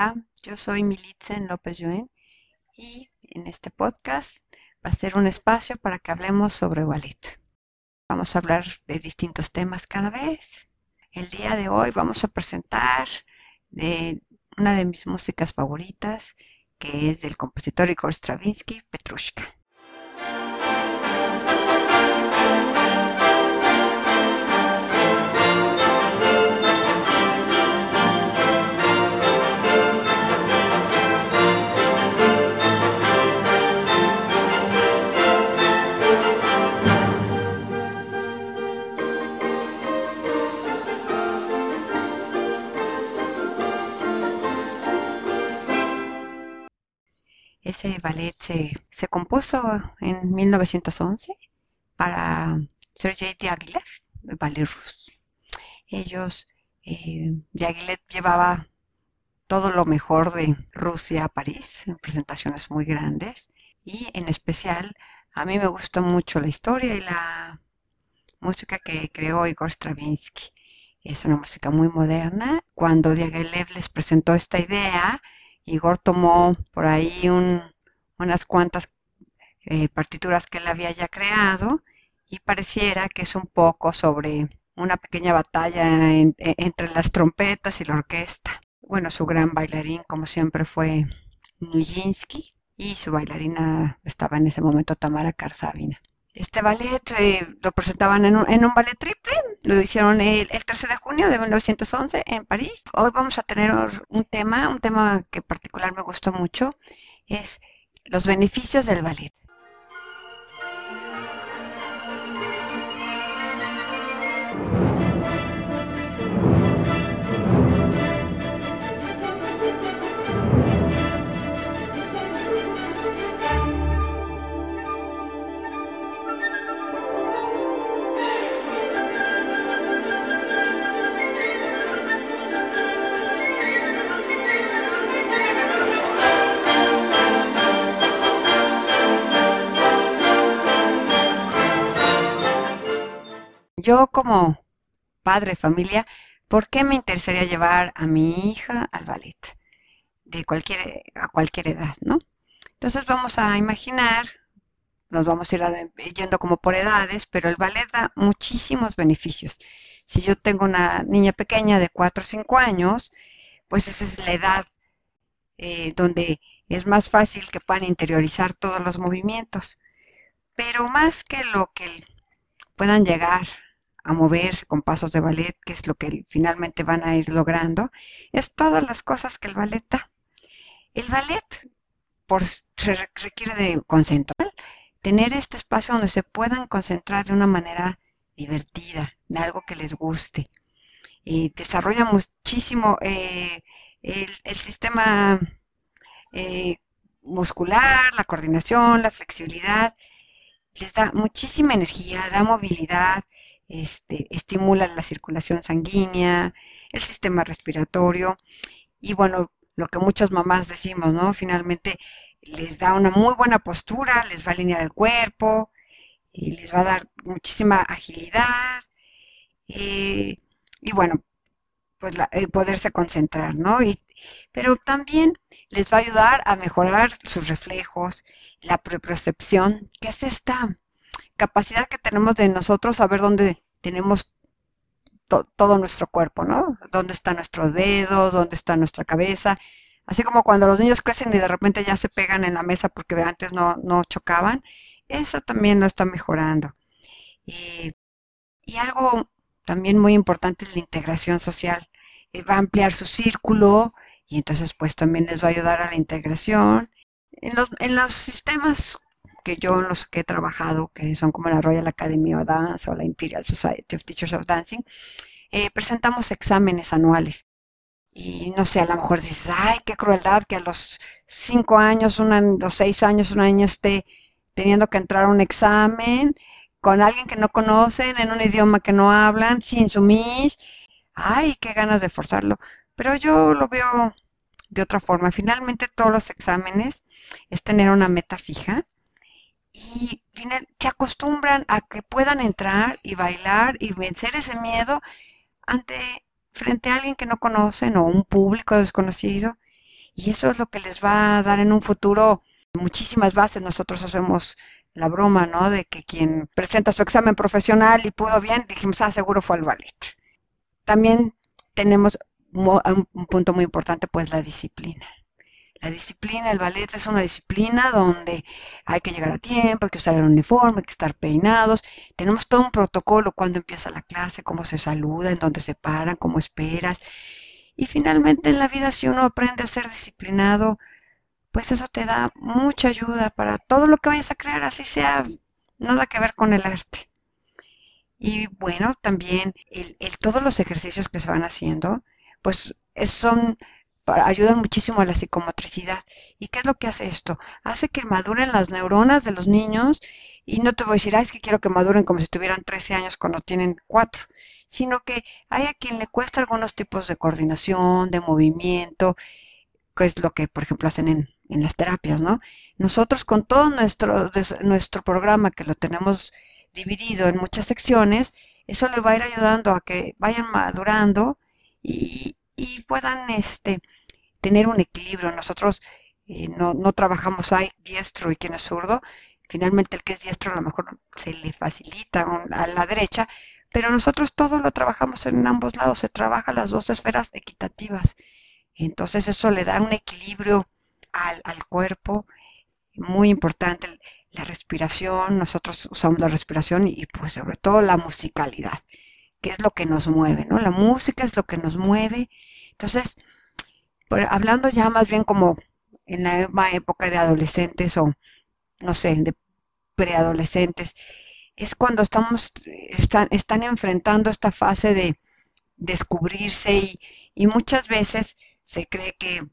Hola, yo soy Militzen López Joen y en este podcast va a ser un espacio para que hablemos sobre ballet. Vamos a hablar de distintos temas cada vez. El día de hoy vamos a presentar de una de mis músicas favoritas, que es del compositor Igor Stravinsky, Petrushka. Se, compuso en 1911 para Sergei Diaghilev, ruso. Ellos, eh, Diaghilev llevaba todo lo mejor de Rusia a París, en presentaciones muy grandes, y en especial a mí me gustó mucho la historia y la música que creó Igor Stravinsky. Es una música muy moderna. Cuando Diaghilev les presentó esta idea, Igor tomó por ahí unas cuantas eh, partituras que él había ya creado y pareciera que es un poco sobre una pequeña batalla e, entre las trompetas y la orquesta. Bueno, su gran bailarín, como siempre, fue Nijinsky y su bailarina estaba en ese momento Tamara Karsavina. Este ballet eh, lo presentaban en un, ballet triple, lo hicieron el, 13 de junio de 1911 en París. Hoy vamos a tener un tema, un tema que en particular me gustó mucho, es los beneficios del ballet. Como padre, familia, ¿por qué me interesaría llevar a mi hija al ballet? De cualquier, a cualquier edad, ¿no? Entonces vamos a imaginar, nos vamos a ir yendo como por edades, pero el ballet da muchísimos beneficios. Si yo tengo una niña pequeña de 4 o 5 años, pues esa es la edad eh, donde es más fácil que puedan interiorizar todos los movimientos. Pero más que lo que puedan llegar a moverse con pasos de ballet, que es lo que finalmente van a ir logrando, es todas las cosas que el ballet da. El ballet por, se requiere de concentrar, tener este espacio donde se puedan concentrar de una manera divertida, de algo que les guste. Y desarrolla muchísimo eh, el, sistema eh, muscular, la coordinación, la flexibilidad, les da muchísima energía, da movilidad, este, estimula la circulación sanguínea, el sistema respiratorio y bueno, lo que muchas mamás decimos, ¿no? Finalmente les da una muy buena postura, les va a alinear el cuerpo les va a dar muchísima agilidad eh, y bueno, pues eh, poderse concentrar, ¿no? Y, pero también les va a ayudar a mejorar sus reflejos, la prepercepción, que es esta capacidad que tenemos de nosotros saber dónde tenemos todo nuestro cuerpo, ¿no? Dónde están nuestros dedos, dónde está nuestra cabeza. Así como cuando los niños crecen y de repente ya se pegan en la mesa porque antes no, no chocaban, eso también lo está mejorando. Y, algo también muy importante es la integración social. Eh, va a ampliar su círculo y entonces pues también les va a ayudar a la integración. En los, en los sistemas que yo en los que he trabajado, que son como la Royal Academy of Dance o la Imperial Society of Teachers of Dancing, eh, presentamos exámenes anuales. Y no sé, a lo mejor dices, ay, qué crueldad que a los cinco años, una, los seis años, un año esté teniendo que entrar a un examen con alguien que no conocen, en un idioma que no hablan, sin su mis. Ay, qué ganas de forzarlo. Pero yo lo veo de otra forma. Finalmente todos los exámenes es tener una meta fija y se acostumbran a que puedan entrar y bailar y vencer ese miedo ante frente a alguien que no conocen o un público desconocido Y eso es lo que les va a dar en un futuro muchísimas bases. Nosotros hacemos la broma, ¿no? De que quien presenta su examen profesional y pudo bien, dijimos, ah, seguro fue al ballet. También tenemos un punto muy importante, pues la disciplina. La disciplina, el ballet es una disciplina donde hay que llegar a tiempo, hay que usar el uniforme, hay que estar peinados. Tenemos todo un protocolo cuando empieza la clase, cómo se saluda, en dónde se paran, cómo esperas. Y finalmente en la vida, si uno aprende a ser disciplinado, pues eso te da mucha ayuda para todo lo que vayas a crear, así sea nada que ver con el arte. Y bueno, también el, todos los ejercicios que se van haciendo, pues son ayudan muchísimo a la psicomotricidad. ¿Y qué es lo que hace esto? Hace que maduren las neuronas de los niños y no te voy a decir, es que quiero que maduren como si tuvieran 13 años cuando tienen 4, sino que hay a quien le cuesta algunos tipos de coordinación, de movimiento, que es lo que, por ejemplo, hacen en, en las terapias, ¿no? Nosotros con todo nuestro, nuestro programa que lo tenemos dividido en muchas secciones, eso le va a ir ayudando a que vayan madurando y, y puedan este, tener un equilibrio. Nosotros eh, no, no, trabajamos ahí diestro y quien es zurdo. Finalmente el que es diestro a lo mejor se le facilita a la derecha, pero nosotros todo lo trabajamos en ambos lados, se trabaja las dos esferas equitativas. Entonces eso le da un equilibrio al, al cuerpo muy importante. La respiración, nosotros usamos la respiración y pues sobre todo la musicalidad, que es lo que nos mueve, ¿no? La música es lo que nos mueve. Entonces, hablando ya más bien como en la época de adolescentes o, no sé, de preadolescentes, es cuando estamos, están, están enfrentando esta fase de descubrirse y, y muchas veces se cree que,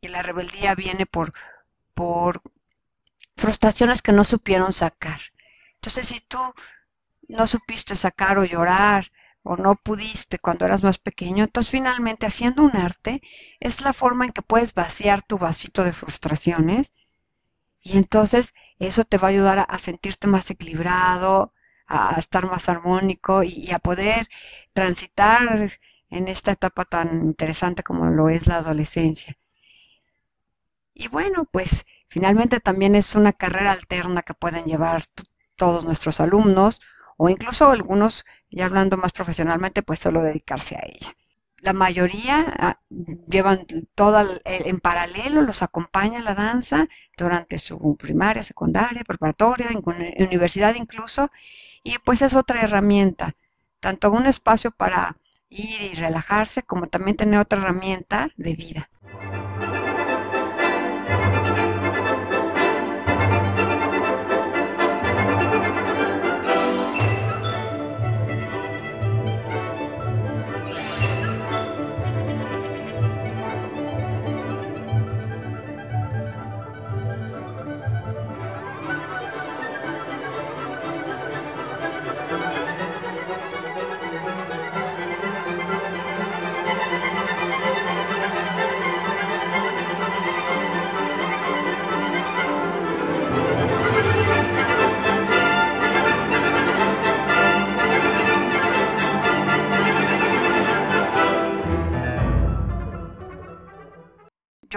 que, la rebeldía viene por, por frustraciones que no supieron sacar. Entonces, si tú no supiste sacar o llorar o no pudiste cuando eras más pequeño, entonces finalmente haciendo un arte es la forma en que puedes vaciar tu vasito de frustraciones y entonces eso te va a ayudar a, sentirte más equilibrado, a, estar más armónico y, a poder transitar en esta etapa tan interesante como lo es la adolescencia. Y bueno, pues finalmente también es una carrera alterna que pueden llevar todos nuestros alumnos o incluso algunos, ya hablando más profesionalmente, pues solo dedicarse a ella. La mayoría ah, llevan todo en paralelo, los acompaña la danza durante su primaria, secundaria, preparatoria, en universidad incluso, y pues es otra herramienta, tanto un espacio para ir y relajarse, como también tener otra herramienta de vida.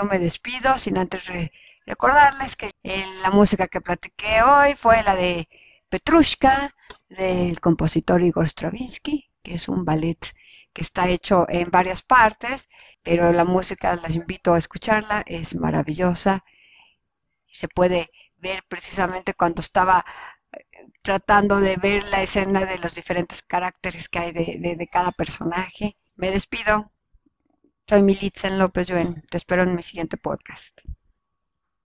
Me despido sin antes recordarles que la música que platiqué hoy fue la de Petrushka del compositor Igor Stravinsky, que es un ballet que está hecho en varias partes, pero la música las invito a escucharla, es maravillosa. Se puede ver precisamente cuando estaba eh, tratando de ver la escena de los diferentes caracteres que hay de cada personaje. Me despido, soy Militzen López Joven. Te espero en mi siguiente podcast.